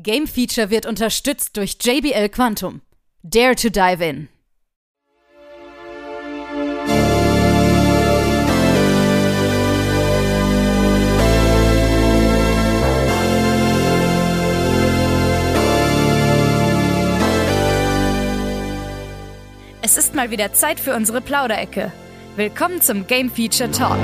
Game Feature wird unterstützt durch JBL Quantum. Dare to dive in. Es ist mal wieder Zeit für unsere Plauderecke. Willkommen zum Game Feature Talk.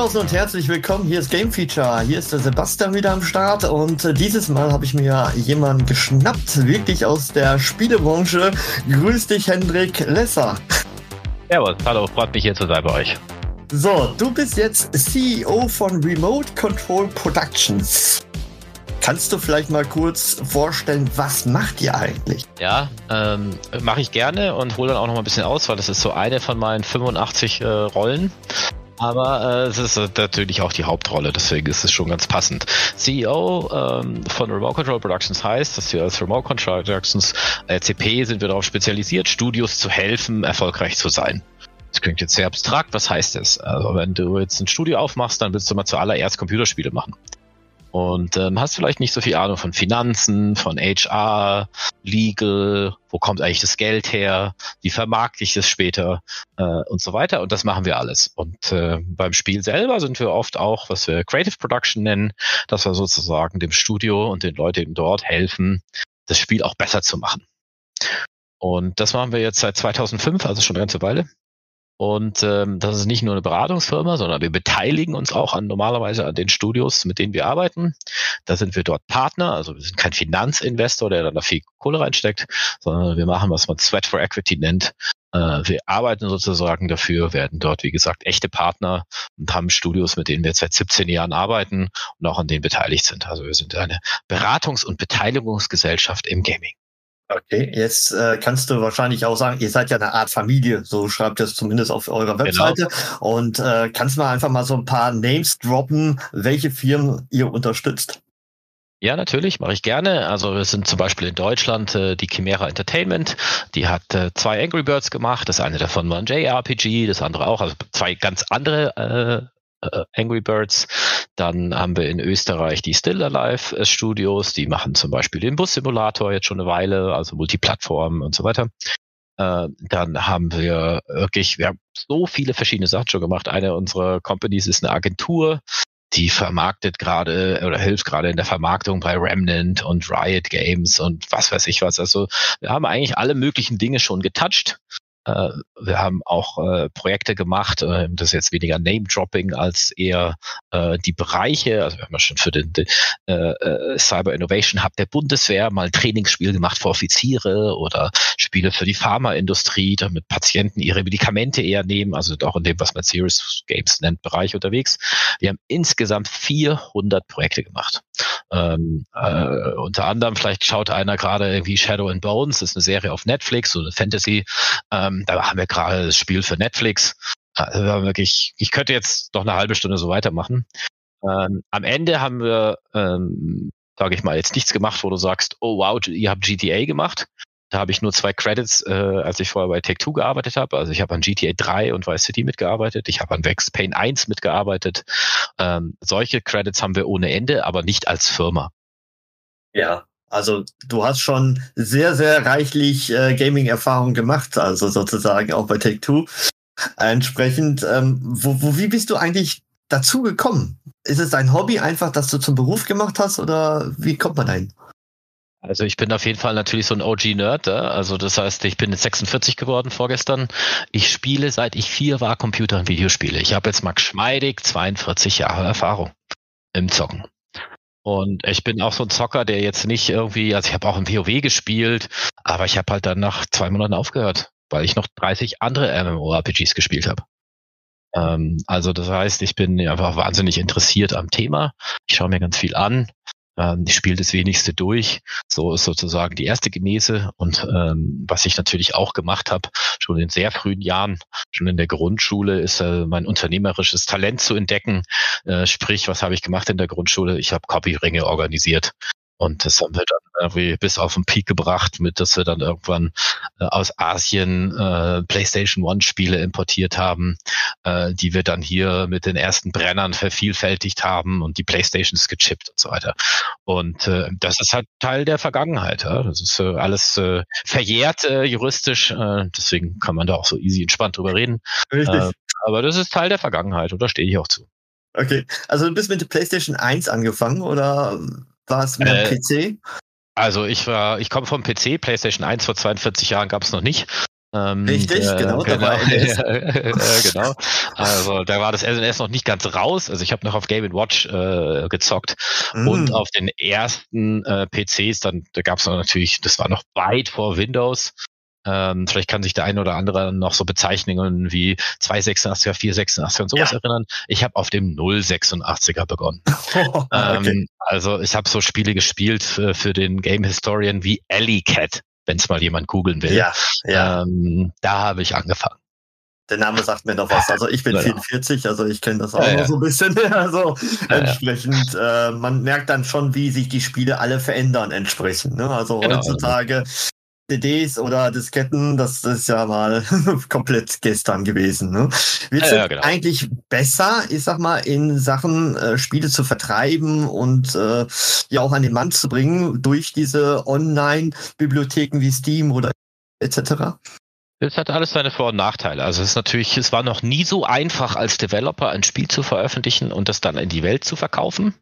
Draußen und herzlich willkommen. Hier ist Game Feature. Hier ist der Sebastian wieder am Start und äh, dieses Mal habe ich mir jemanden geschnappt, wirklich aus der Spielebranche. Grüß dich, Hendrik Lesser. Servus, hallo, freut mich hier zu sein bei euch. So, du bist jetzt CEO von Remote Control Productions. Kannst du vielleicht mal kurz vorstellen, was macht ihr eigentlich? Ja, ähm, mache ich gerne und hole dann auch noch mal ein bisschen aus, weil das ist so eine von meinen 85 äh, Rollen. Aber äh, es ist natürlich auch die Hauptrolle, deswegen ist es schon ganz passend. CEO ähm, von Remote Control Productions heißt, dass wir als Remote Control Productions RCP sind wir darauf spezialisiert, Studios zu helfen, erfolgreich zu sein. Das klingt jetzt sehr abstrakt, was heißt das? Also wenn du jetzt ein Studio aufmachst, dann willst du mal zuallererst Computerspiele machen und ähm, hast vielleicht nicht so viel Ahnung von Finanzen, von HR, Legal, wo kommt eigentlich das Geld her, wie vermarkte ich es später äh, und so weiter. Und das machen wir alles. Und äh, beim Spiel selber sind wir oft auch, was wir Creative Production nennen, dass wir sozusagen dem Studio und den Leuten dort helfen, das Spiel auch besser zu machen. Und das machen wir jetzt seit 2005, also schon eine ganze Weile. Und ähm, das ist nicht nur eine Beratungsfirma, sondern wir beteiligen uns auch an normalerweise an den Studios, mit denen wir arbeiten. Da sind wir dort Partner, also wir sind kein Finanzinvestor, der dann da viel Kohle reinsteckt, sondern wir machen, was man Sweat for Equity nennt. Äh, wir arbeiten sozusagen dafür, werden dort, wie gesagt, echte Partner und haben Studios, mit denen wir seit 17 Jahren arbeiten und auch an denen beteiligt sind. Also wir sind eine Beratungs- und Beteiligungsgesellschaft im Gaming. Okay, jetzt äh, kannst du wahrscheinlich auch sagen, ihr seid ja eine Art Familie, so schreibt ihr es zumindest auf eurer genau. Webseite. Genau. Und äh, kannst du mal einfach mal so ein paar Names droppen, welche Firmen ihr unterstützt? Ja, natürlich, mache ich gerne. Also wir sind zum Beispiel in Deutschland äh, die Chimera Entertainment, die hat äh, zwei Angry Birds gemacht. Das eine davon war ein JRPG, das andere auch, also zwei ganz andere äh, Angry Birds. Dann haben wir in Österreich die Still Alive äh, Studios, die machen zum Beispiel den Bus-Simulator jetzt schon eine Weile, also Multiplattform und so weiter. Äh, dann haben wir wirklich, wir haben so viele verschiedene Sachen schon gemacht. Eine unserer Companies ist eine Agentur, die vermarktet gerade oder hilft gerade in der Vermarktung bei Remnant und Riot Games und was weiß ich was. Also wir haben eigentlich alle möglichen Dinge schon getoucht äh, wir haben auch äh, Projekte gemacht, äh, das ist jetzt weniger Name-Dropping als eher äh, die Bereiche. Also wir haben ja schon für den, den äh, äh, Cyber Innovation Hub der Bundeswehr mal ein Trainingsspiel gemacht für Offiziere oder Spiele für die Pharmaindustrie, damit Patienten ihre Medikamente eher nehmen, also auch in dem, was man Serious Games nennt, Bereich unterwegs. Wir haben insgesamt 400 Projekte gemacht. Ähm, äh, unter anderem, vielleicht schaut einer gerade irgendwie Shadow and Bones, das ist eine Serie auf Netflix, so eine Fantasy. Ähm, da haben wir gerade das Spiel für Netflix. Also wirklich, ich könnte jetzt noch eine halbe Stunde so weitermachen. Ähm, am Ende haben wir, ähm, sage ich mal, jetzt nichts gemacht, wo du sagst, oh wow, ihr habt GTA gemacht. Da habe ich nur zwei Credits, äh, als ich vorher bei Take-Two gearbeitet habe. Also ich habe an GTA 3 und Vice City mitgearbeitet. Ich habe an Vex Pain 1 mitgearbeitet. Ähm, solche Credits haben wir ohne Ende, aber nicht als Firma. Ja, also du hast schon sehr, sehr reichlich äh, Gaming-Erfahrung gemacht, also sozusagen auch bei Take-Two. Entsprechend, ähm, wo, wo, wie bist du eigentlich dazu gekommen? Ist es dein Hobby einfach, dass du zum Beruf gemacht hast oder wie kommt man dahin? Also ich bin auf jeden Fall natürlich so ein OG-Nerd. Also das heißt, ich bin jetzt 46 geworden vorgestern. Ich spiele seit ich vier war Computer- und Videospiele. Ich habe jetzt mal geschmeidig 42 Jahre Erfahrung im Zocken. Und ich bin auch so ein Zocker, der jetzt nicht irgendwie, also ich habe auch im WoW gespielt, aber ich habe halt dann nach zwei Monaten aufgehört, weil ich noch 30 andere MMORPGs gespielt habe. Ähm, also das heißt, ich bin einfach wahnsinnig interessiert am Thema. Ich schaue mir ganz viel an ähm, ich spiele das wenigste durch. So ist sozusagen die erste Genese. Und ähm, was ich natürlich auch gemacht habe, schon in sehr frühen Jahren, schon in der Grundschule, ist äh, mein unternehmerisches Talent zu entdecken. Äh, sprich, was habe ich gemacht in der Grundschule? Ich habe Copyringe organisiert. Und das haben wir dann irgendwie bis auf den Peak gebracht, mit dass wir dann irgendwann äh, aus Asien äh, PlayStation One Spiele importiert haben, äh, die wir dann hier mit den ersten Brennern vervielfältigt haben und die Playstations gechippt und so weiter. Und äh, das ist halt Teil der Vergangenheit. Ja? Das ist äh, alles äh, verjährt äh, juristisch, äh, deswegen kann man da auch so easy entspannt drüber reden. Richtig. Äh, aber das ist Teil der Vergangenheit und da stehe ich auch zu. Okay, also du bist mit der PlayStation 1 angefangen oder war es mit äh, PC? Also ich war, ich komme vom PC, PlayStation 1 vor 42 Jahren gab es noch nicht. Ähm, Richtig, äh, genau, genau, da äh, genau. Also da war das SNS noch nicht ganz raus. Also ich habe noch auf Game Watch äh, gezockt mm. und auf den ersten äh, PCs, dann da gab es natürlich, das war noch weit vor Windows. Ähm, vielleicht kann sich der eine oder andere noch so Bezeichnungen wie 286er, 486er und sowas ja. erinnern. Ich habe auf dem 086er begonnen. Oh, okay. ähm, also ich habe so Spiele gespielt für, für den Game Historian wie Alley Cat, wenn es mal jemand googeln will. Ja, ja. Ähm, da habe ich angefangen. Der Name sagt mir noch was. Also ich bin genau. 44, also ich kenne das auch ja, noch so ein bisschen. Also ja, entsprechend, Äh, man merkt dann schon, wie sich die Spiele alle verändern entsprechend. Ne? Also genau. heutzutage CDs oder Disketten, das, ist ja mal komplett gestern gewesen. Ne? Wird es ja, ja, genau. eigentlich besser, ich sag mal, in Sachen äh, Spiele zu vertreiben und äh, ja auch an den Mann zu bringen durch diese Online-Bibliotheken wie Steam oder etc.? Es hat alles seine Vor- und Nachteile. Also es ist natürlich, es war noch nie so einfach als Developer ein Spiel zu veröffentlichen und das dann in die Welt zu verkaufen.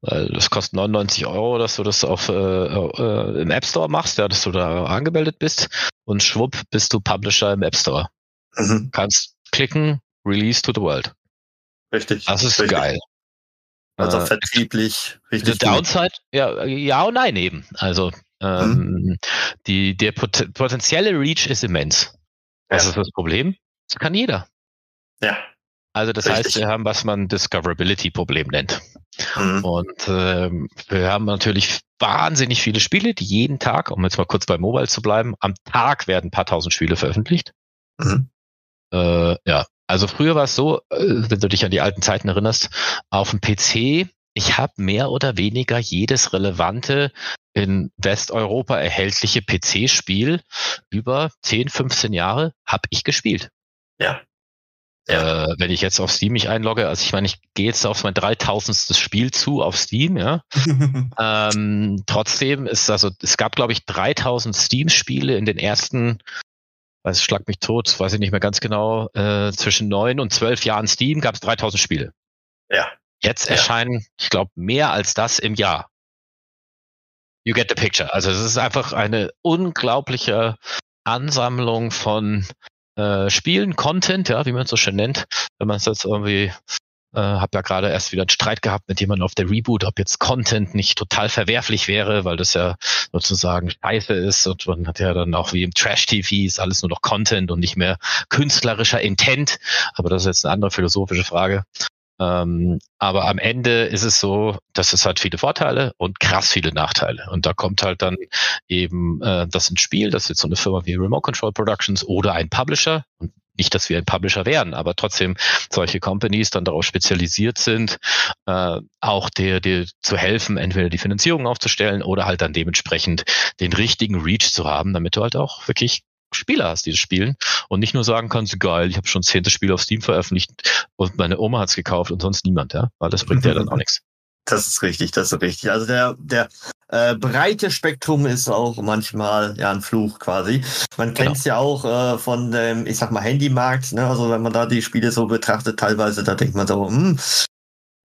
Weil das kostet 99 Euro, dass du das auf, äh, äh, im App Store machst, ja, dass du da angemeldet bist und schwupp bist du Publisher im App Store. Mhm. Kannst klicken, Release to the World. Richtig. Das ist richtig. geil. Also äh, vertrieblich richtig. Der Downside, ja, ja und nein eben. Also ähm, mhm. die, der pot potenzielle Reach ist immens. Das ja. ist das Problem. Das kann jeder. Ja. Also das Richtig. heißt, wir haben, was man Discoverability-Problem nennt. Mhm. Und ähm, wir haben natürlich wahnsinnig viele Spiele, die jeden Tag, um jetzt mal kurz bei Mobile zu bleiben, am Tag werden ein paar tausend Spiele veröffentlicht. Mhm. Äh, ja, also früher war es so, äh, wenn du dich an die alten Zeiten erinnerst, auf dem PC, ich habe mehr oder weniger jedes relevante in Westeuropa erhältliche PC-Spiel über 10, 15 Jahre habe ich gespielt. Ja. Ja. Äh, wenn ich jetzt auf Steam mich einlogge, also ich meine, ich gehe jetzt auf mein 3000. Spiel zu auf Steam, ja. ähm, trotzdem ist also, es gab glaube ich 3000 Steam-Spiele in den ersten, weiß schlag mich tot, weiß ich nicht mehr ganz genau, äh, zwischen neun und zwölf Jahren Steam gab es 3000 Spiele. Ja. Jetzt ja. erscheinen, ich glaube, mehr als das im Jahr. You get the picture. Also es ist einfach eine unglaubliche Ansammlung von äh, Spielen, Content, ja, wie man es so schön nennt, wenn man es jetzt irgendwie äh, habe ja gerade erst wieder einen Streit gehabt mit jemandem auf der Reboot, ob jetzt Content nicht total verwerflich wäre, weil das ja sozusagen scheiße ist und man hat ja dann auch wie im Trash-TV ist alles nur noch Content und nicht mehr künstlerischer Intent. Aber das ist jetzt eine andere philosophische Frage. Ähm, aber am Ende ist es so, dass es hat viele Vorteile und krass viele Nachteile. Und da kommt halt dann eben äh, das ins Spiel, dass jetzt so eine Firma wie Remote Control Productions oder ein Publisher, und nicht, dass wir ein Publisher wären, aber trotzdem solche Companies dann darauf spezialisiert sind, äh, auch dir, dir zu helfen, entweder die Finanzierung aufzustellen oder halt dann dementsprechend den richtigen Reach zu haben, damit du halt auch wirklich Spieler hast, die das spielen und nicht nur sagen kannst, geil, ich habe schon zehntes Spiel auf Steam veröffentlicht und meine Oma hat's gekauft und sonst niemand, ja, weil das bringt ja dann auch nichts. Das ist richtig, das ist richtig. Also der, der äh, breite Spektrum ist auch manchmal ja ein Fluch quasi. Man kennt es genau. ja auch äh, von dem, ich sag mal, Handymarkt, ne? Also wenn man da die Spiele so betrachtet, teilweise, da denkt man so, hm,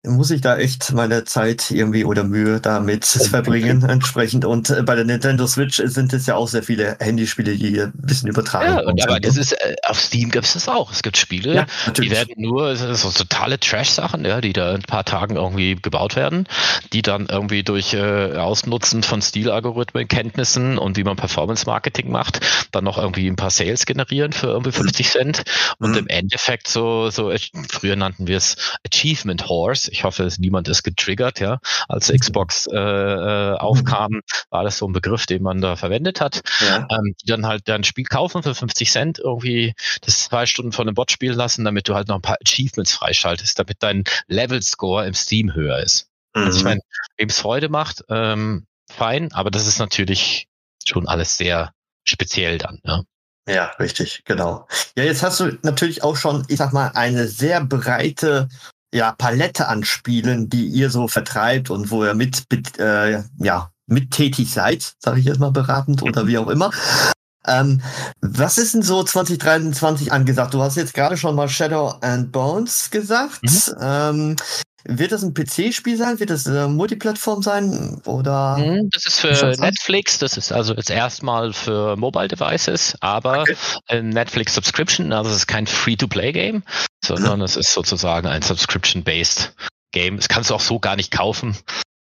muss ich da echt meine Zeit irgendwie oder Mühe damit verbringen entsprechend. Und äh, bei der Nintendo Switch sind es ja auch sehr viele Handyspiele, die ein bisschen übertragen Ja, und, aber das ist, äh, auf Steam gibt es das auch. Es gibt Spiele, ja, die werden nur, so totale Trash-Sachen, ja, die da in ein paar Tagen irgendwie gebaut werden, die dann irgendwie durch äh, Ausnutzen von Stilalgorithmen, Kenntnissen und wie man Performance-Marketing macht, dann noch irgendwie ein paar Sales generieren für irgendwie 50 Cent. Und mhm. im Endeffekt so, so, früher nannten wir es Achievement Horse, Ich hoffe, niemand ist getriggert, ja. Als. Xbox äh, äh, aufkam, war das so ein Begriff, den man da verwendet hat. Ja. Ähm, die dann halt ein Spiel kaufen für 50 Cent, irgendwie das zwei Stunden von einem Bot spielen lassen, damit du halt noch ein paar Achievements freischaltest, damit dein Level-Score im Steam höher ist. Mhm. Also ich mhm. meine, wem es Freude macht, ähm, fein, aber das ist natürlich schon alles sehr speziell dann. Ja. Ja, richtig, genau. Ja, jetzt hast du natürlich auch schon, ich sag mal, eine sehr breite ja, Palette an Spielen, die ihr so vertreibt und wo ihr mit, mit äh, ja, mit tätig seid, sage ich jetzt mal beratend oder wie auch immer. Ähm, was ist denn so 2023 angesagt? Du hast jetzt gerade schon mal Shadow and Bones gesagt. Mhm. Ähm, wird das ein PC-Spiel sein? Wird das eine Multiplattform sein? Oder? Mhm, das ist für Netflix, das ist also jetzt erstmal für Mobile Devices, aber okay. ein Netflix Subscription, also es ist kein Free-to-Play-Game, sondern es ist sozusagen ein Subscription-based Game. Das kannst du auch so gar nicht kaufen,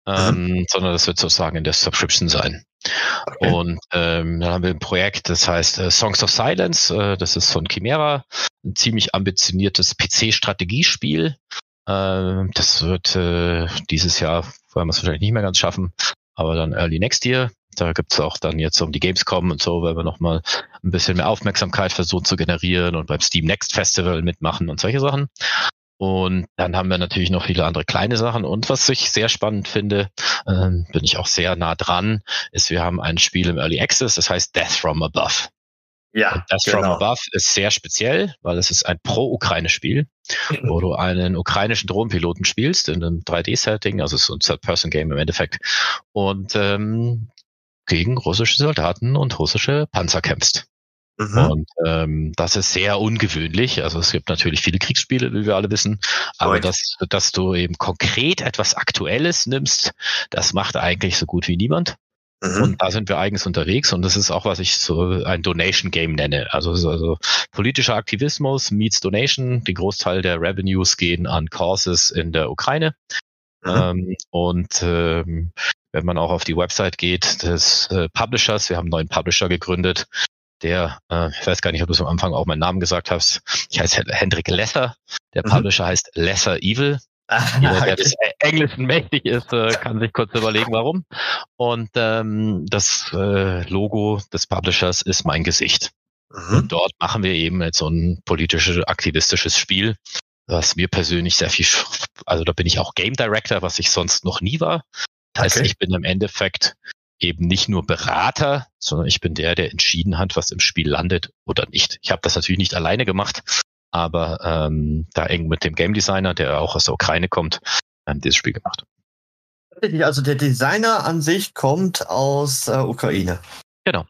ähm, sondern das wird sozusagen in der Subscription sein. Okay. Und ähm, dann haben wir ein Projekt, das heißt äh, Songs of Silence, äh, das ist von Chimera, ein ziemlich ambitioniertes PC-Strategiespiel. Äh, das wird äh, dieses Jahr, wollen wir es wahrscheinlich nicht mehr ganz schaffen, aber dann early next year. Da gibt's auch dann jetzt um die Gamescom und so, weil wir nochmal ein bisschen mehr Aufmerksamkeit versuchen zu generieren und beim Steam Next Festival mitmachen und solche Sachen. Und dann haben wir natürlich noch viele andere kleine Sachen. Und was ich sehr spannend finde, ähm, bin ich auch sehr nah dran, ist, wir haben ein Spiel im Early Access, das heißt Death from Above. Ja, das genau. From Above ist sehr speziell, weil es ist ein Pro-Ukraine-Spiel, wo du einen ukrainischen Drohnenpiloten spielst in einem 3D-Setting, also es ist ein Third-Person-Game im Endeffekt, und ähm, gegen russische Soldaten und russische Panzer kämpfst. Mhm. Und ähm, das ist sehr ungewöhnlich. Also es gibt natürlich viele Kriegsspiele, wie wir alle wissen, aber dass, dass du eben konkret etwas Aktuelles nimmst, das macht eigentlich so gut wie niemand. Mhm. Und da sind wir eigens unterwegs und das ist auch, was ich so ein Donation Game nenne. Also, also politischer Aktivismus meets Donation. Die Großteil der Revenues gehen an Causes in der Ukraine. Mhm. Ähm, und ähm, wenn man auch auf die Website geht des äh, Publishers, wir haben einen neuen Publisher gegründet, der, äh, ich weiß gar nicht, ob du es am Anfang auch meinen Namen gesagt hast, ich heiße Hendrik Lesser, der mhm. Publisher heißt Lesser Evil. Jeder, der des Englischen mächtig ist, äh, kann sich kurz überlegen, warum. Und ähm, das äh, Logo des Publishers ist mein Gesicht. Mhm. Und dort machen wir eben jetzt so ein politisches, aktivistisches Spiel, was mir persönlich sehr viel, also da bin ich auch Game Director, was ich sonst noch nie war. Das heißt, okay. ich bin im Endeffekt eben nicht nur Berater, sondern ich bin der, der entschieden hat, was im Spiel landet oder nicht. Ich habe das natürlich nicht alleine gemacht, aber ähm, da eng mit dem Game Designer, der auch aus der Ukraine kommt, ähm, dieses Spiel gemacht. Also der Designer an sich kommt aus äh, Ukraine. Genau.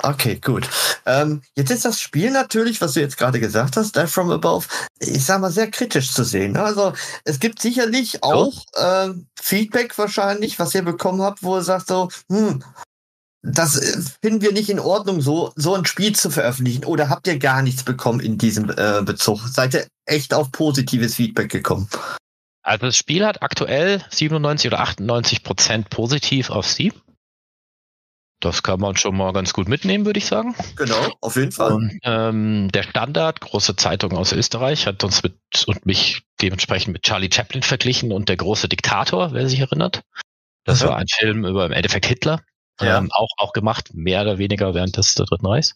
Okay, gut. Ähm, jetzt ist das Spiel natürlich, was du jetzt gerade gesagt hast, Dive from Above, ich sag mal, sehr kritisch zu sehen. Also es gibt sicherlich auch äh, Feedback wahrscheinlich, was ihr bekommen habt, wo ihr sagt so, hm, das äh, finden wir nicht in Ordnung, so, so ein Spiel zu veröffentlichen. Oder habt ihr gar nichts bekommen in diesem äh, Bezug? Seid ihr echt auf positives Feedback gekommen? Also das Spiel hat aktuell 97 oder 98 Prozent positiv auf Steam. Das kann man schon mal ganz gut mitnehmen, würde ich sagen. Genau, auf jeden Fall. Und, ähm, der Standard, große Zeitung aus Österreich, hat uns mit und mich dementsprechend mit Charlie Chaplin verglichen und der große Diktator, wer sich erinnert. Das mhm. war ein Film über im Endeffekt Hitler. Ja. Ähm, auch, auch gemacht, mehr oder weniger während des Dritten Reichs.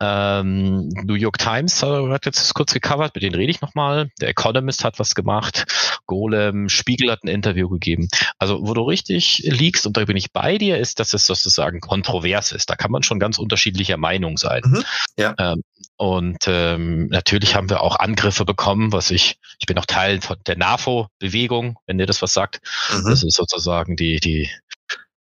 Ähm, New York Times hat jetzt kurz gecovert, mit denen rede ich nochmal. Der Economist hat was gemacht. Golem, Spiegel hat ein Interview gegeben. Also, wo du richtig liegst, und da bin ich bei dir, ist, dass es sozusagen kontrovers ist. Da kann man schon ganz unterschiedlicher Meinung sein. Mhm. Ja. Ähm, und ähm, natürlich haben wir auch Angriffe bekommen, was ich, ich bin auch Teil von der NAFO-Bewegung, wenn dir das was sagt. Mhm. Das ist sozusagen die, die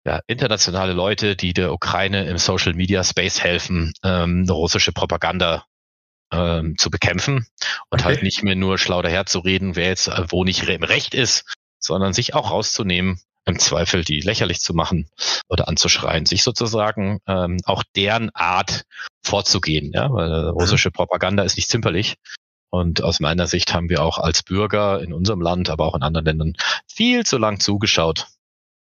ja, internationale Leute, die der Ukraine im Social Media Space helfen, ähm, russische Propaganda ähm, zu bekämpfen und okay. halt nicht mehr nur schlau daherzureden, wer jetzt äh, wo nicht im Recht ist, sondern sich auch rauszunehmen, im Zweifel die lächerlich zu machen oder anzuschreien, sich sozusagen ähm, auch deren Art vorzugehen, ja, weil äh, russische Propaganda ist nicht zimperlich. Und aus meiner Sicht haben wir auch als Bürger in unserem Land, aber auch in anderen Ländern viel zu lang zugeschaut,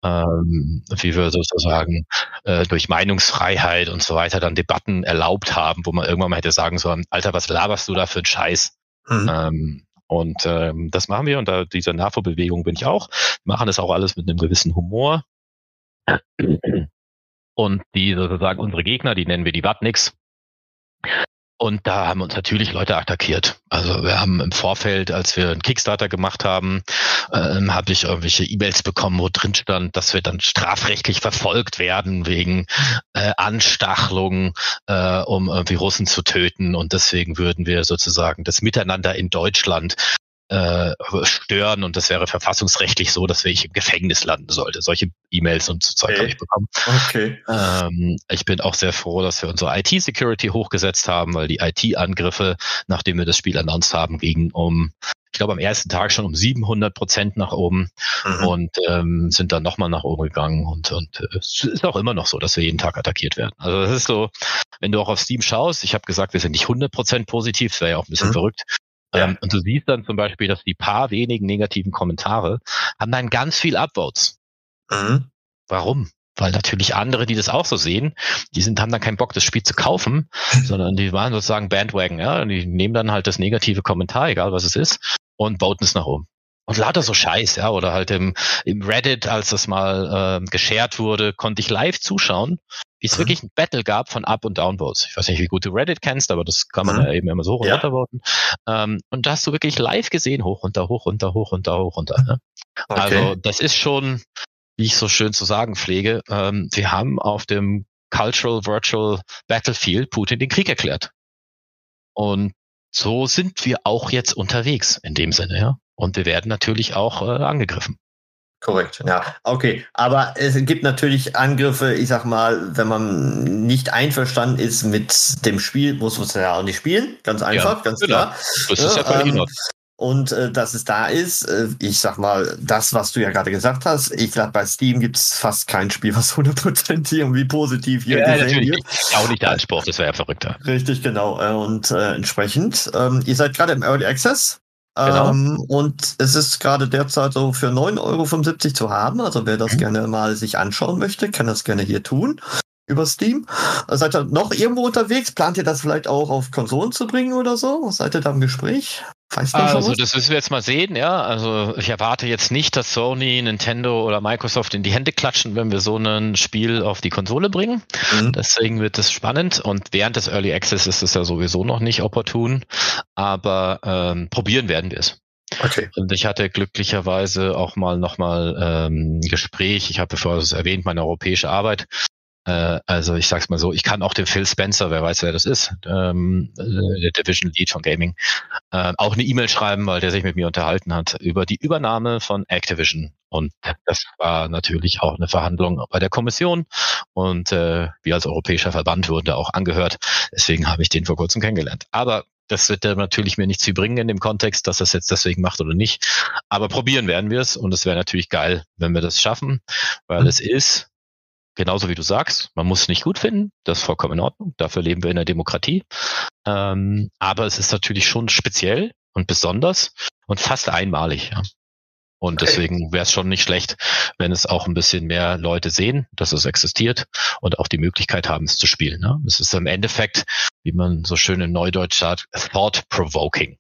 ähm, wie wir sozusagen äh, durch Meinungsfreiheit und so weiter dann Debatten erlaubt haben, wo man irgendwann mal hätte sagen sollen, Alter, was laberst du da für einen Scheiß? Mhm. Ähm, Und ähm, das machen wir und da diese NAFO-Bewegung bin ich auch. Wir machen das auch alles mit einem gewissen Humor. Und die sozusagen unsere Gegner, die nennen wir die Wattniks, und da haben uns natürlich Leute attackiert. Also wir haben im Vorfeld, als wir einen Kickstarter gemacht haben, ähm, habe ich irgendwelche E-Mails bekommen, wo drin stand, dass wir dann strafrechtlich verfolgt werden wegen äh, Anstachelung, äh, um irgendwie Russen zu töten. Und deswegen würden wir sozusagen das Miteinander in Deutschland äh, stören und das wäre verfassungsrechtlich so, dass ich im Gefängnis landen sollte. Solche E-Mails und so Zeug okay. habe ich bekommen. Okay. Ähm, ich bin auch sehr froh, dass wir unsere IT-Security hochgesetzt haben, weil die IT-Angriffe, nachdem wir das Spiel announced haben, gingen um, ich glaube am ersten Tag schon um 700 Prozent nach oben mhm. und ähm, sind dann nochmal nach oben gegangen und, und äh, es ist auch immer noch so, dass wir jeden Tag attackiert werden. Also das ist so, wenn du auch auf Steam schaust, ich habe gesagt, wir sind nicht 100 Prozent positiv, das wäre ja auch ein bisschen mhm. verrückt, ja. Ähm, und du siehst dann zum Beispiel, dass die paar wenigen negativen Kommentare haben dann ganz viel Upvotes. Mhm. Warum? Weil natürlich andere, die das auch so sehen, die sind, haben dann keinen Bock, das Spiel zu kaufen, sondern die waren sozusagen Bandwagon, ja, und die nehmen dann halt das negative Kommentar, egal was es ist, und voten es nach oben. Und lauter so Scheiß, ja, oder halt im, im Reddit, als das mal äh, geshared wurde, konnte ich live zuschauen, wie es mhm. wirklich ein Battle gab von Up- und Downvotes. Ich weiß nicht, wie gut du Reddit kennst, aber das kann man mhm. ja eben immer so hoch und ja. runter voten. Ähm, und da hast du wirklich live gesehen, hoch, runter, hoch, runter, hoch, runter, hoch, runter. Ne? Okay. Also das ist schon, wie ich so schön zu sagen pflege, ähm, wir haben auf dem Cultural Virtual Battlefield Putin den Krieg erklärt. Und so sind wir auch jetzt unterwegs in dem Sinne, ja. Und wir werden natürlich auch äh, angegriffen. Korrekt, ja. Okay. Aber es gibt natürlich Angriffe, ich sag mal, wenn man nicht einverstanden ist mit dem Spiel, muss man es ja auch nicht spielen. Ganz einfach, ja, ganz genau. klar. Das ist ja, ja ähm, und äh, dass es da ist, äh, ich sag mal, das, was du ja gerade gesagt hast, ich glaube, bei Steam gibt es fast kein Spiel, was 100% irgendwie positiv hier ja, gesehen wird. Auch nicht der Anspruch, das wäre ja verrückter. Richtig, genau. Äh, und äh, entsprechend, ähm, ihr seid gerade im Early Access. Genau. Ähm, und es ist gerade derzeit so für 9,75 Euro zu haben. Also wer das mhm. gerne mal sich anschauen möchte, kann das gerne hier tun über Steam. Seid ihr noch irgendwo unterwegs? Plant ihr das vielleicht auch auf Konsolen zu bringen oder so? Seid ihr da im Gespräch? Also das müssen wir jetzt mal sehen, ja. Also ich erwarte jetzt nicht, dass Sony, Nintendo oder Microsoft in die Hände klatschen, wenn wir so ein Spiel auf die Konsole bringen. Mhm. Deswegen wird es spannend und während des Early Access ist es ja sowieso noch nicht opportun, aber ähm, probieren werden wir es. Okay. Und ich hatte glücklicherweise auch mal nochmal ähm, Gespräch. Ich habe, bevor es erwähnt, meine europäische Arbeit äh, also ich sag's mal so, ich kann auch den Phil Spencer, wer weiß, wer das ist, ähm, äh, der Division Lead von Gaming, äh, auch eine E-Mail schreiben, weil der sich mit mir unterhalten hat über die Übernahme von Activision. Und das war natürlich auch eine Verhandlung bei der Kommission. Und äh, wir als europäischer Verband wurden da auch angehört. Deswegen habe ich den vor kurzem kennengelernt. Aber das wird er natürlich mir nichts bringen in dem Kontext, dass es jetzt deswegen macht oder nicht. Aber probieren werden wir es und es wäre natürlich geil, wenn wir das schaffen, weil mhm. es ist genauso wie du sagst, man muss es nicht gut finden, das ist vollkommen in Ordnung, dafür leben wir in der Demokratie. Ähm, aber es ist natürlich schon speziell und besonders und fast einmalig. Ja. Und deswegen wäre es schon nicht schlecht, wenn es auch ein bisschen mehr Leute sehen, dass es existiert und auch die Möglichkeit haben, es zu spielen. Ne? Es ist im Endeffekt, wie man so schön in Neudeutsch sagt, thought-provoking.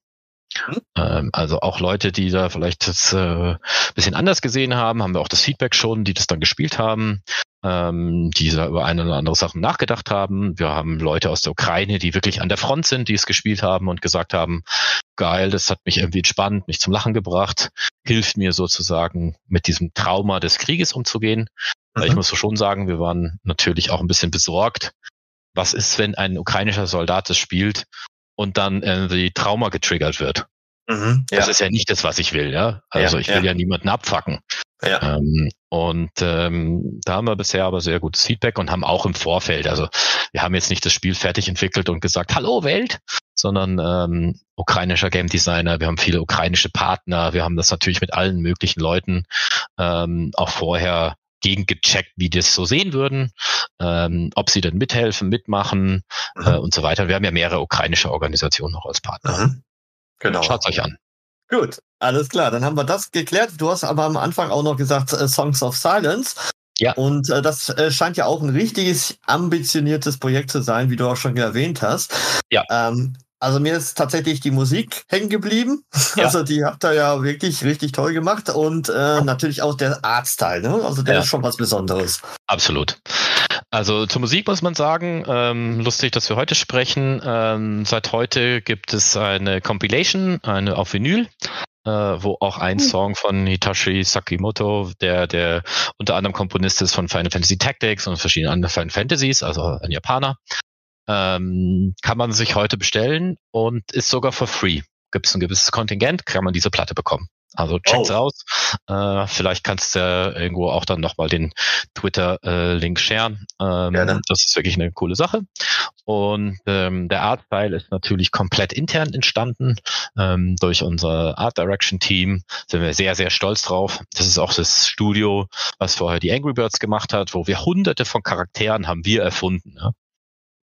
Mhm. Also auch Leute, die da vielleicht das äh, bisschen anders gesehen haben, haben wir auch das Feedback schon, die das dann gespielt haben, ähm, die da über eine oder andere Sachen nachgedacht haben. Wir haben Leute aus der Ukraine, die wirklich an der Front sind, die es gespielt haben und gesagt haben, geil, das hat mich irgendwie entspannt, mich zum Lachen gebracht, hilft mir sozusagen mit diesem Trauma des Krieges umzugehen. Mhm. Ich muss schon sagen, wir waren natürlich auch ein bisschen besorgt. Was ist, wenn ein ukrainischer Soldat das spielt und dann irgendwie Trauma getriggert wird. Mhm, ja. Das ist ja nicht das, was ich will, ja. Also ja, ich will ja, ja niemanden abfacken. Ja. Ähm, und ähm, da haben wir bisher aber sehr gutes Feedback und haben auch im Vorfeld, also wir haben jetzt nicht das Spiel fertig entwickelt und gesagt, hallo Welt, sondern ähm, ukrainischer Game Designer, wir haben viele ukrainische Partner, wir haben das natürlich mit allen möglichen Leuten ähm, auch vorher gegengecheckt, wie die es so sehen würden, ähm, ob sie denn mithelfen, mitmachen mhm. äh, und so weiter. Wir haben ja mehrere ukrainische Organisationen noch als Partner. Mhm. Genau. Schaut euch an. Gut, alles klar. Dann haben wir das geklärt. Du hast aber am Anfang auch noch gesagt äh, Songs of Silence. Ja. Und äh, das äh, scheint ja auch ein richtiges ambitioniertes Projekt zu sein, wie du auch schon erwähnt hast. Ja. Ähm, Also mir ist tatsächlich die Musik hängen geblieben. Ja. Also die habt ihr ja wirklich richtig toll gemacht und äh, natürlich auch der Artstyle. Ne? Also der ja. ist schon was Besonderes. Absolut. Also zur Musik muss man sagen, ähm, lustig, dass wir heute sprechen. Ähm, seit heute gibt es eine Compilation, eine auf Vinyl, äh, wo auch ein hm. Song von Hitachi Sakimoto, der der unter anderem Komponist ist von Final Fantasy Tactics und verschiedenen anderen Final Fantasies, also ein Japaner, ähm, kann man sich heute bestellen und ist sogar for free. Gibt es ein gewisses Kontingent, kann man diese Platte bekommen. Also check's oh. aus. Äh, vielleicht kannst du irgendwo auch dann nochmal den Twitter-Link äh, sharen. Ähm, Gerne. Das ist wirklich eine coole Sache. Und ähm, der Art-File ist natürlich komplett intern entstanden. Ähm, durch unser Art Direction Team sind wir sehr, sehr stolz drauf. Das ist auch das Studio, was vorher die Angry Birds gemacht hat, wo wir hunderte von Charakteren haben wir erfunden. Ja?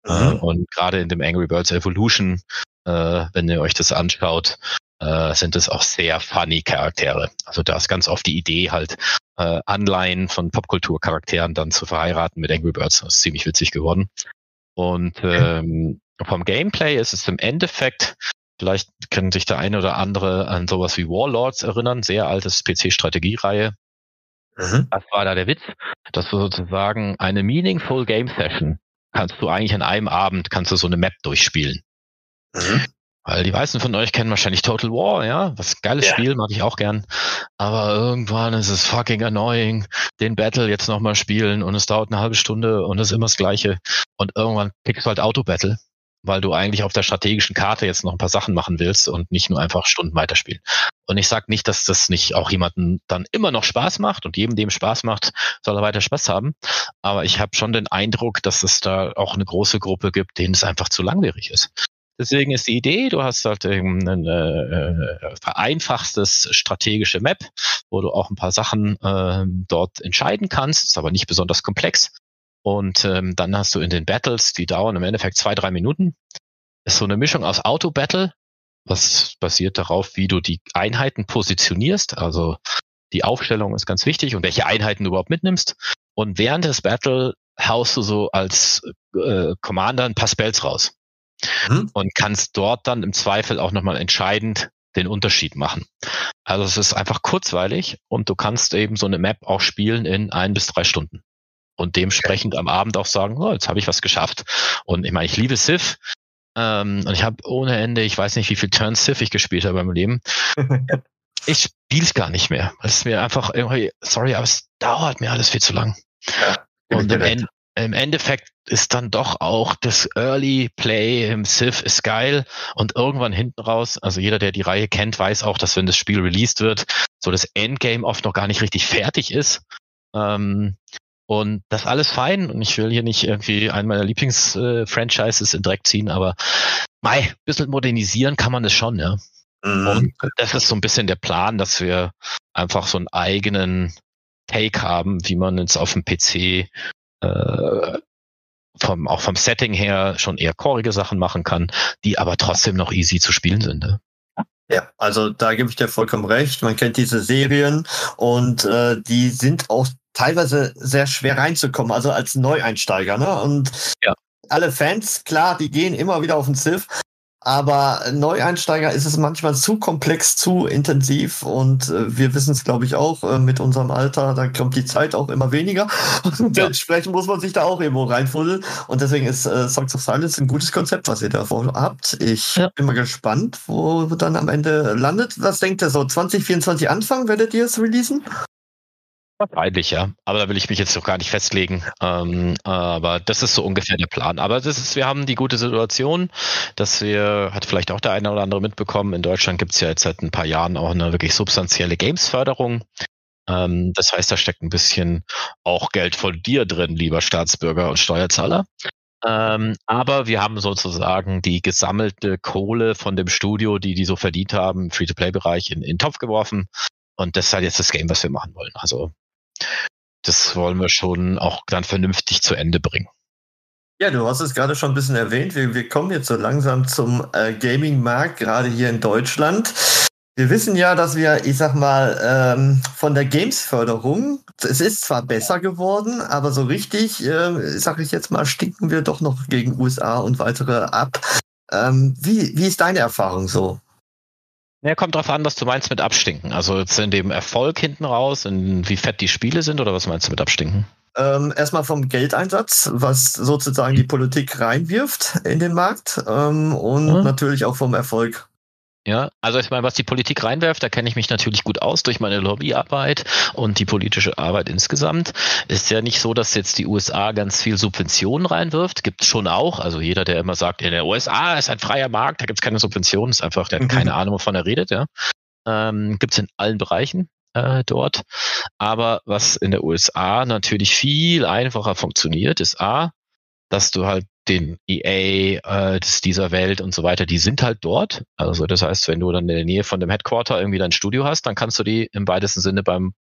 Mhm. Und gerade in dem Angry Birds Evolution, äh, wenn ihr euch das anschaut, äh, sind es auch sehr funny Charaktere. Also da ist ganz oft die Idee halt, Anleihen von Popkulturcharakteren dann zu verheiraten mit Angry Birds. Das ist ziemlich witzig geworden. Und ähm, vom Gameplay ist es im Endeffekt, vielleicht können sich der eine oder andere an sowas wie Warlords erinnern, sehr altes PC-Strategiereihe. Mhm. Das war da der Witz, dass du sozusagen eine meaningful Game Session kannst du eigentlich an einem Abend kannst du so eine Map durchspielen. Mhm. Weil die meisten von euch kennen wahrscheinlich Total War, ja, was geiles ja. Spiel, mag ich auch gern. Aber irgendwann ist es fucking annoying, den Battle jetzt nochmal spielen und es dauert eine halbe Stunde und es ist immer das Gleiche. Und irgendwann pickst du halt Auto-Battle, weil du eigentlich auf der strategischen Karte jetzt noch ein paar Sachen machen willst und nicht nur einfach Stunden weiterspielen. Und ich sage nicht, dass das nicht auch jemanden dann immer noch Spaß macht und jedem, dem Spaß macht, soll er weiter Spaß haben. Aber ich habe schon den Eindruck, dass es da auch eine große Gruppe gibt, denen es einfach zu langwierig ist. Deswegen ist die Idee, du hast halt ein äh, vereinfachtes strategische Map, wo du auch ein paar Sachen äh, dort entscheiden kannst, ist aber nicht besonders komplex. Und ähm, dann hast du in den Battles, die dauern im Endeffekt zwei, drei Minuten. Ist so eine Mischung aus Auto-Battle, was basiert darauf, wie du die Einheiten positionierst. Also die Aufstellung ist ganz wichtig und welche Einheiten du überhaupt mitnimmst. Und während des Battle haust du so als äh, Commander ein paar Spells raus mhm. und kannst dort dann im Zweifel auch nochmal entscheidend den Unterschied machen. Also es ist einfach kurzweilig und du kannst eben so eine Map auch spielen in ein bis drei Stunden. Und dementsprechend okay. am Abend auch sagen, oh, jetzt habe ich was geschafft. Und ich meine, ich liebe Civ. Ähm, und ich habe ohne Ende, ich weiß nicht, wie viel Turns Civ ich gespielt habe im Leben. ich spiele es gar nicht mehr. Es ist mir einfach irgendwie, sorry, aber es dauert mir alles viel zu lang. Ja, und im, End, im Endeffekt ist dann doch auch das Early Play im Civ ist geil und irgendwann hinten raus, also jeder, der die Reihe kennt, weiß auch, dass wenn das Spiel released wird, so das Endgame oft noch gar nicht richtig fertig ist. Ähm, und das alles fein und ich will hier nicht irgendwie einen meiner Lieblingsfranchises äh, in Dreck ziehen, aber mei, bisschen modernisieren kann man das schon, ja. Mhm. Und das ist so ein bisschen der Plan, dass wir einfach so einen eigenen Take haben, wie man jetzt auf dem PC äh, vom, auch vom Setting her schon eher chorige Sachen machen kann, die aber trotzdem noch easy zu spielen sind. Ne? Ja, also da gebe ich dir vollkommen recht. Man kennt diese Serien und äh, die sind auch teilweise sehr schwer reinzukommen, also als Neueinsteiger. Ne? Und ja. alle Fans, klar, die gehen immer wieder auf den Civ, aber Neueinsteiger ist es manchmal zu komplex, zu intensiv und äh, wir wissen es, glaube ich, auch äh, mit unserem Alter, da kommt die Zeit auch immer weniger und ja. entsprechend muss man sich da auch irgendwo reinfuddeln und deswegen ist äh, Songs of Silence ein gutes Konzept, was ihr da habt. Ich ja. bin mal gespannt, wo dann am Ende landet. Was denkt ihr so? 2024 Anfang werdet ihr es releasen? Wahrscheinlich, ja. Aber da will ich mich jetzt noch gar nicht festlegen. Ähm, aber das ist so ungefähr der Plan. Aber das ist, wir haben die gute Situation, dass wir, hat vielleicht auch der eine oder andere mitbekommen, in Deutschland gibt es ja jetzt seit ein paar Jahren auch eine wirklich substanzielle Games-Förderung. Ähm, das heißt, da steckt ein bisschen auch Geld von dir drin, lieber Staatsbürger und Steuerzahler. Ähm, aber wir haben sozusagen die gesammelte Kohle von dem Studio, die die so verdient haben, Free-to-Play-Bereich in, in den Topf geworfen. Und das ist halt jetzt das Game, was wir machen wollen. Also das wollen wir schon auch dann vernünftig zu Ende bringen. Ja, du hast es gerade schon ein bisschen erwähnt. Wir, wir kommen jetzt so langsam zum äh, Gaming-Markt, gerade hier in Deutschland. Wir wissen ja, dass wir, ich sag mal, ähm, von der Games-Förderung, es ist zwar besser geworden, aber so richtig, äh, sag ich jetzt mal, stinken wir doch noch gegen USA und weitere ab. Ähm, wie, wie ist deine Erfahrung so? Ja, kommt drauf an, was du meinst mit Abstinken. Also jetzt in dem Erfolg hinten raus, in wie fett die Spiele sind oder was meinst du mit Abstinken? Ähm, erstmal vom Geldeinsatz, was sozusagen die Politik reinwirft in den Markt ähm, und mhm. natürlich auch vom Erfolg. Ja, also ich meine, was die Politik reinwerft, da kenne ich mich natürlich gut aus durch meine Lobbyarbeit und die politische Arbeit insgesamt. Ist ja nicht so, dass jetzt die USA ganz viel Subventionen reinwirft. Gibt es schon auch. Also jeder, der immer sagt, in der USA ist ein freier Markt, da gibt es keine Subventionen, ist einfach, der hat keine mhm. Ahnung, wovon er redet, ja. Ähm, gibt es in allen Bereichen äh, dort. Aber was in der USA natürlich viel einfacher funktioniert, ist A, dass du halt den EA äh, dieser Welt und so weiter, die sind halt dort. Also das heißt, wenn du dann in der Nähe von dem Headquarter irgendwie dein Studio hast, dann kannst du die im weitesten Sinne beim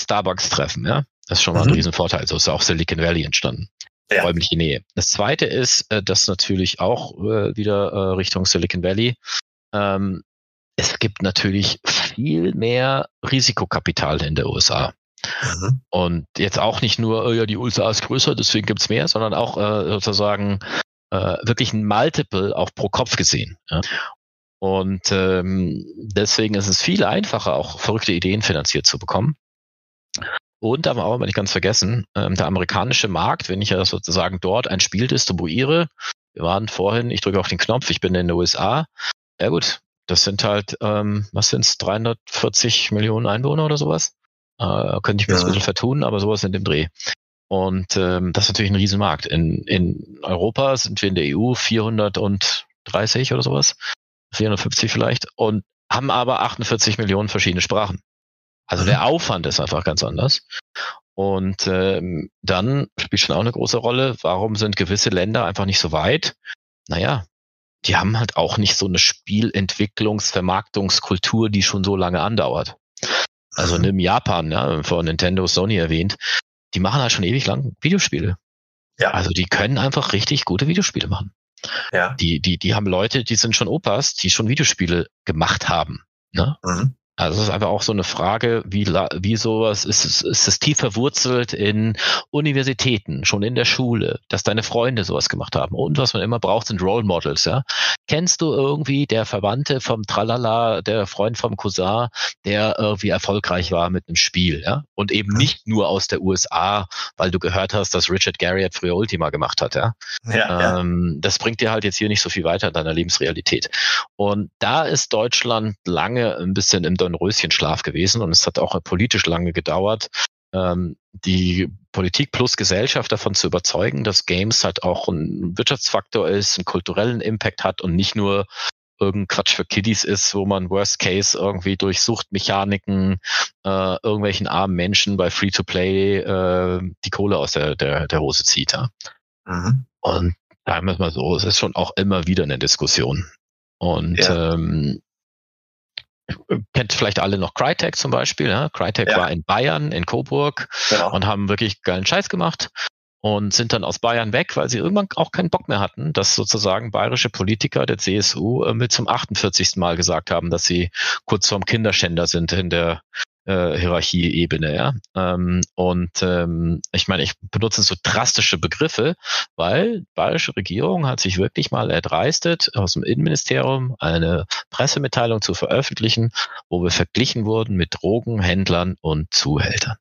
Starbucks treffen. Ja, das ist schon mal mhm. ein Riesenvorteil. So ist auch Silicon Valley entstanden. Ja. Räumliche Nähe. Das zweite ist, äh, dass natürlich auch äh, wieder äh, Richtung Silicon Valley. Ähm, es gibt natürlich viel mehr Risikokapital in der USA. Mhm. Und jetzt auch nicht nur, oh ja, die USA ist größer, deswegen gibt's mehr, sondern auch äh, sozusagen äh, wirklich ein Multiple auch pro Kopf gesehen. Ja. Und ähm, deswegen ist es viel einfacher, auch verrückte Ideen finanziert zu bekommen. Und aber auch, wenn ich ganz vergessen, ähm, der amerikanische Markt, wenn ich ja sozusagen dort ein Spiel distribuiere, wir waren vorhin, ich drücke auf den Knopf, ich bin in den USA. Ja gut, das sind halt, ähm, was sind's, 340 Millionen Einwohner oder sowas? Äh, könnte ich mir ja. ein bisschen vertun, aber sowas in dem Dreh. Und ähm, das ist natürlich ein Riesenmarkt. In, in Europa sind wir in der EU 430 oder sowas, 450 vielleicht, und haben aber 48 Millionen verschiedene Sprachen. Also mhm. der Aufwand ist einfach ganz anders. Und ähm, dann spielt schon auch eine große Rolle, warum sind gewisse Länder einfach nicht so weit? Naja, die haben halt auch nicht so eine Spielentwicklungs-, Vermarktungskultur, die schon so lange andauert. Also nimm Japan, ja, von Nintendo, Sony erwähnt, die machen halt schon ewig lang Videospiele. Ja. Also die können einfach richtig gute Videospiele machen. Ja. Die, die, die haben Leute, die sind schon Opas, die schon Videospiele gemacht haben. Ne? Mhm. Also es ist einfach auch so eine Frage, wie, wie sowas ist, ist, ist es tief verwurzelt in Universitäten, schon in der Schule, dass deine Freunde sowas gemacht haben. Und was man immer braucht, sind Role Models, ja. Kennst du irgendwie der Verwandte vom Tralala, der Freund vom Cousin, der irgendwie erfolgreich war mit einem Spiel, ja? Und eben nicht nur aus der USA, weil du gehört hast, dass Richard Garriott früher Ultima gemacht hat, ja. ja, ähm, ja. Das bringt dir halt jetzt hier nicht so viel weiter in deiner Lebensrealität. Und da ist Deutschland lange ein bisschen im Dornröschenschlaf gewesen und es hat auch politisch lange gedauert, ähm, die Politik plus Gesellschaft davon zu überzeugen, dass Games halt auch ein Wirtschaftsfaktor ist, einen kulturellen Impact hat und nicht nur irgendein Quatsch für Kiddies ist, wo man Worst Case irgendwie durch Suchtmechaniken äh, irgendwelchen armen Menschen bei Free-to-Play äh, die Kohle aus der, der, der Hose zieht. Ja? Mhm. Und sagen wir mal so, es ist schon auch immer wieder eine Diskussion. Und ja. ähm, kennt vielleicht alle noch Crytek zum Beispiel. Ja? Crytek ja. war in Bayern, in Coburg genau. und haben wirklich geilen Scheiß gemacht und sind dann aus Bayern weg, weil sie irgendwann auch keinen Bock mehr hatten, dass sozusagen bayerische Politiker der CSU äh, mit zum 48. Mal gesagt haben, dass sie kurz vorm Kinderschänder sind in der äh, Hierarchieebene, ja. Ähm, und ähm, ich meine, ich benutze so drastische Begriffe, weil die bayerische Regierung hat sich wirklich mal erdreistet, aus dem Innenministerium eine Pressemitteilung zu veröffentlichen, wo wir verglichen wurden mit Drogenhändlern und Zuhältern.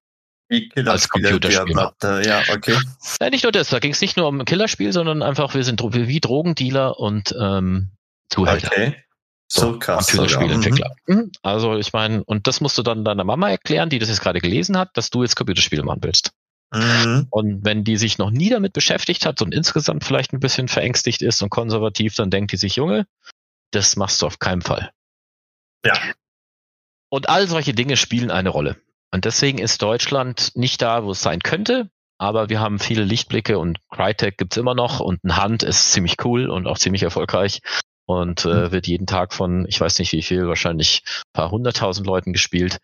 als Computerspiel. Ja, okay. Nein, nicht nur das, da ging es nicht nur um Killerspiel, sondern einfach, wir sind wie Drogendealer und ähm, Zuhälter. Okay. So, krass. Computerspielentwickler. Mhm. mhm. Also ich meine, und das musst du dann deiner Mama erklären, die das jetzt gerade gelesen hat, dass du jetzt Computerspiele machen willst. Mhm. Und wenn die sich noch nie damit beschäftigt hat und insgesamt vielleicht ein bisschen verängstigt ist und konservativ, dann denkt die sich, Junge, das machst du auf keinen Fall. Ja. Und all solche Dinge spielen eine Rolle. Und deswegen ist Deutschland nicht da, wo es sein könnte, aber wir haben viele Lichtblicke und Crytek gibt's immer noch und ein Hand ist ziemlich cool und auch ziemlich erfolgreich und äh, mhm. wird jeden Tag von, ich weiß nicht wie viel, wahrscheinlich paar hunderttausend Leuten gespielt.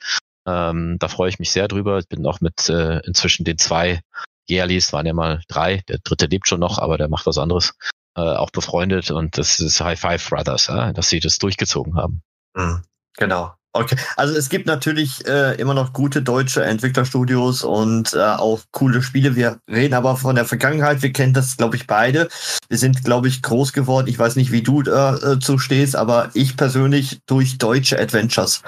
Ähm, da freue ich mich sehr drüber. Ich bin auch mit äh, inzwischen den zwei Yearlies, waren ja mal drei, der dritte lebt schon noch, aber der macht was anderes, äh, auch befreundet und das ist High Five Brothers, ja, dass sie das durchgezogen haben. Mhm. Genau. Okay, also es gibt natürlich äh, immer noch gute deutsche Entwicklerstudios und äh, auch coole Spiele. Wir reden aber von der Vergangenheit. Wir kennen das, glaube ich, beide. Wir sind, glaube ich, groß geworden. Ich weiß nicht, wie du äh, zu stehst, aber ich persönlich durch deutsche Adventures.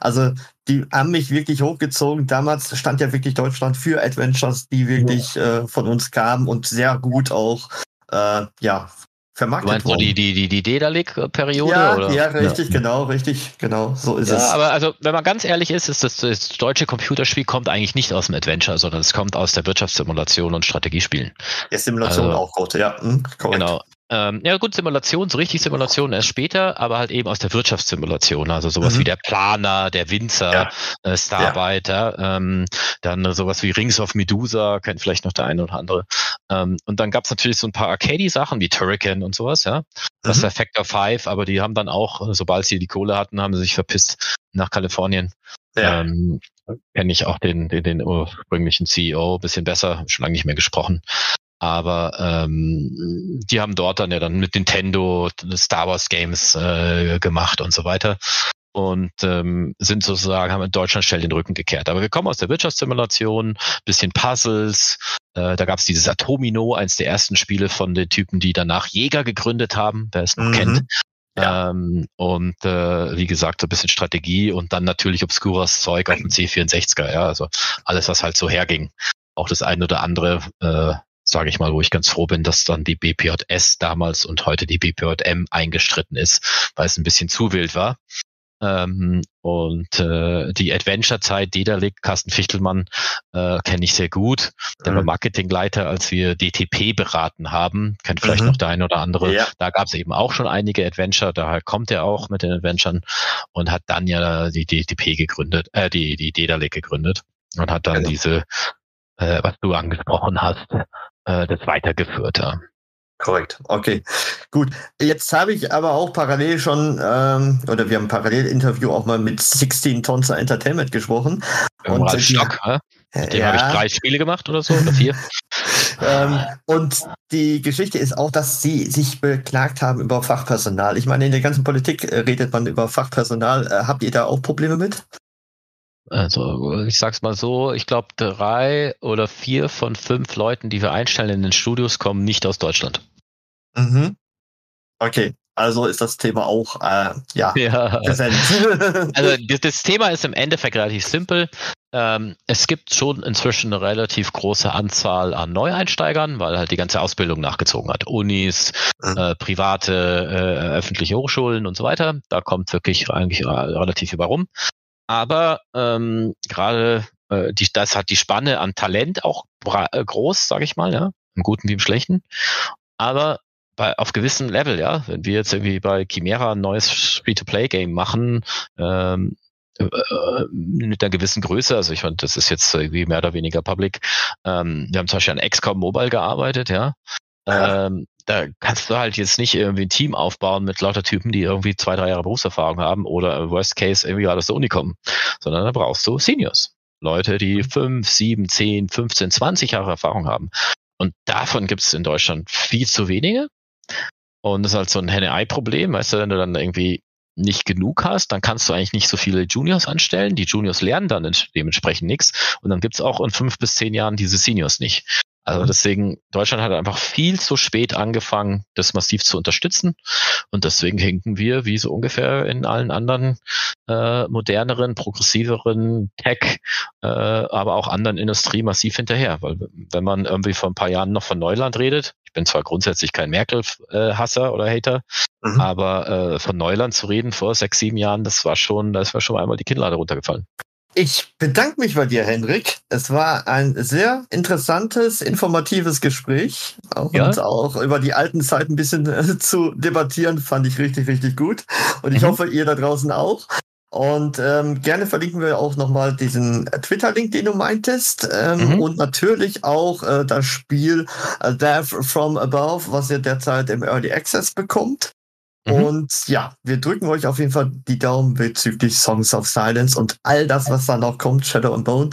Also die haben mich wirklich hochgezogen. Damals stand ja wirklich Deutschland für Adventures, die wirklich äh, von uns kamen und sehr gut auch äh, ja vermarktet du meinst worden. die, die, die, die Dedalic-Periode? Ja, ja, richtig, ja. genau, richtig, genau, so ist ja, es. Aber also, wenn man ganz ehrlich ist, ist das, das deutsche Computerspiel kommt eigentlich nicht aus dem Adventure, sondern es kommt aus der Wirtschaftssimulation und Strategiespielen. Ja, Simulation also, auch gut, ja. Hm, genau. Ähm, ja gut, Simulation, so richtig Simulation erst später, aber halt eben aus der Wirtschaftssimulation, also sowas mhm. wie der Planer, der Winzer, ja. äh, Starfighter, ja. ähm, dann sowas wie Rings of Medusa, kennt vielleicht noch der eine oder andere. Ähm, und dann gab's natürlich so ein paar Arcade-Sachen wie Turrican und sowas, ja. Das mhm. ist Factor 5, aber die haben dann auch, sobald sie die Kohle hatten, haben sie sich verpisst nach Kalifornien. Ja. Ähm, kenne ich auch den, den, den ursprünglichen CEO bisschen besser, schon lange nicht mehr gesprochen. Aber ähm, die haben dort dann ja dann mit Nintendo Star Wars Games äh, gemacht und so weiter und ähm, sind sozusagen, haben in Deutschland schnell den Rücken gekehrt. Aber wir kommen aus der Wirtschaftssimulation, bisschen Puzzles. Äh, da gab es dieses Atomino, eins der ersten Spiele von den Typen, die danach Jäger gegründet haben, wer es noch mhm. kennt. Ja. Ähm, und äh, wie gesagt, so ein bisschen Strategie und dann natürlich obskures Zeug auf dem C64er, ja, also alles, was halt so herging. Auch das eine oder andere äh, sage ich mal, wo ich ganz froh bin, dass dann die BPJS damals und heute die BPJM eingestritten ist, weil es ein bisschen zu wild war. Ähm, und äh, die Adventure-Zeit, Dedalik, Carsten Fichtelmann, äh, kenne ich sehr gut. Der mhm. war Marketingleiter, als wir DTP beraten haben. Kennt vielleicht mhm. noch der eine oder andere. Ja. Da gab es eben auch schon einige Adventure, daher kommt er auch mit den Adventuren und hat dann ja die DTP gegründet, äh, die, die Dedalik gegründet und hat dann genau. diese, äh, was du angesprochen hast, äh, das weitergeführt haben. Korrekt, okay. Gut. Jetzt habe ich aber auch parallel schon, ähm, oder wir haben parallel Interview auch mal mit 16 Tons Entertainment gesprochen. Und Ralf Stock, hä? Mit dem ja. habe ich drei Spiele gemacht oder so, oder vier. ähm, und die Geschichte ist auch, dass sie sich beklagt haben über Fachpersonal. Ich meine, in der ganzen Politik äh, redet man über Fachpersonal. Äh, habt ihr da auch Probleme mit? Also ich sag's mal so, ich glaube drei oder vier von fünf Leuten, die wir einstellen in den Studios, kommen nicht aus Deutschland. Mhm. Okay, also ist das Thema auch äh, ja, ja. präsent. also das Thema ist im Endeffekt relativ simpel. Ähm, es gibt schon inzwischen eine relativ große Anzahl an Neueinsteigern, weil halt die ganze Ausbildung nachgezogen hat. Unis, mhm. äh, private, äh, öffentliche Hochschulen und so weiter. Da kommt wirklich eigentlich relativ über rum. Aber ähm, gerade äh, die, das hat die Spanne an Talent auch äh, groß, sage ich mal, ja, im Guten wie im Schlechten. Aber bei, auf gewissem Level, ja, wenn wir jetzt irgendwie bei Chimera ein neues Free-to-Play-Game machen, ähm, äh, mit einer gewissen Größe, also ich fand, das ist jetzt irgendwie mehr oder weniger public. Ähm, wir haben zum Beispiel an XCOM Mobile gearbeitet, ja. Ähm, da kannst du halt jetzt nicht irgendwie ein Team aufbauen mit lauter Typen, die irgendwie zwei, drei Jahre Berufserfahrung haben oder Worst Case irgendwie gerade aus der Uni kommen, sondern da brauchst du Seniors. Leute, die fünf, sieben, zehn, 15, 20 Jahre Erfahrung haben. Und davon gibt es in Deutschland viel zu wenige. Und das ist halt so ein Henne-Ei-Problem, weißt du, wenn du dann irgendwie nicht genug hast, dann kannst du eigentlich nicht so viele Juniors anstellen. Die Juniors lernen dann dementsprechend nichts. Und dann gibt's auch in fünf bis zehn Jahren diese Seniors nicht. Also mhm. deswegen, Deutschland hat einfach viel zu spät angefangen, das massiv zu unterstützen. Und deswegen hinken wir, wie so ungefähr in allen anderen äh, moderneren, progressiveren Tech, äh, aber auch anderen Industrie massiv hinterher. Weil wenn man irgendwie vor ein paar Jahren noch von Neuland redet, ich bin zwar grundsätzlich kein Merkel-Hasser oder Hater, mhm. aber äh, von Neuland zu reden vor sechs, sieben Jahren, das war schon, das war schon einmal die Kinnlade runtergefallen. Ich bedanke mich bei dir, Henrik. Es war ein sehr interessantes, informatives Gespräch. Auch ja. Und auch über die alten Zeiten ein bisschen äh, zu debattieren, fand ich richtig, richtig gut. Und ich mhm. hoffe, ihr da draußen auch. Und ähm, gerne verlinken wir auch nochmal diesen Twitter-Link, den du meintest. Ähm, mhm. Und natürlich auch äh, das Spiel äh, Death from Above, was ihr derzeit im Early Access bekommt. Mhm. Und ja, wir drücken euch auf jeden Fall die Daumen bezüglich Songs of Silence und all das, was da noch kommt, Shadow and Bone.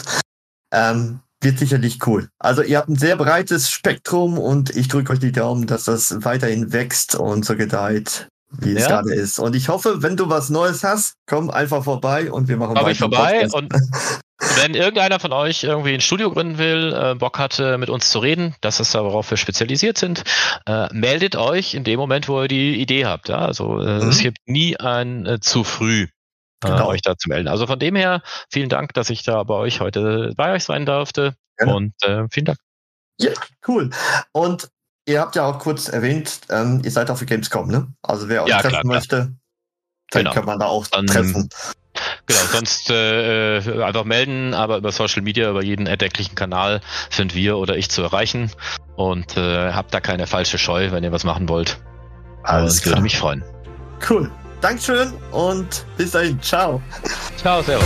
Ähm, wird sicherlich cool. Also ihr habt ein sehr breites Spektrum und ich drücke euch die Daumen, dass das weiterhin wächst und so gedeiht, wie es gerade ist. Und ich hoffe, wenn du was Neues hast, komm einfach vorbei und wir machen Komm ich vorbei und wenn irgendeiner von euch irgendwie ein Studio gründen will, äh, Bock hat, äh, mit uns zu reden, das ist aber worauf wir spezialisiert sind, äh, meldet euch in dem Moment, wo ihr die Idee habt. Ja? Also äh, mhm. es gibt nie ein äh, zu früh. Äh, genau. euch da zu melden. Also von dem her, vielen Dank, dass ich da bei euch heute bei euch sein durfte. Genau. Und vielen Dank. Ja, cool. Und ihr habt ja auch kurz erwähnt, ähm, ihr seid auf der Gamescom, ne? Also wer euch ja, treffen klar, möchte, dann genau. kann man da auch dann, treffen. Genau, sonst äh, einfach melden, aber über Social Media, über jeden erdenklichen Kanal sind wir oder ich zu erreichen. Und äh, habt da keine falsche Scheu, wenn ihr was machen wollt. Alles klar. würde mich freuen. Cool. Dankeschön und bis dahin. Ciao. Ciao, servus.